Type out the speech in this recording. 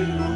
Amen.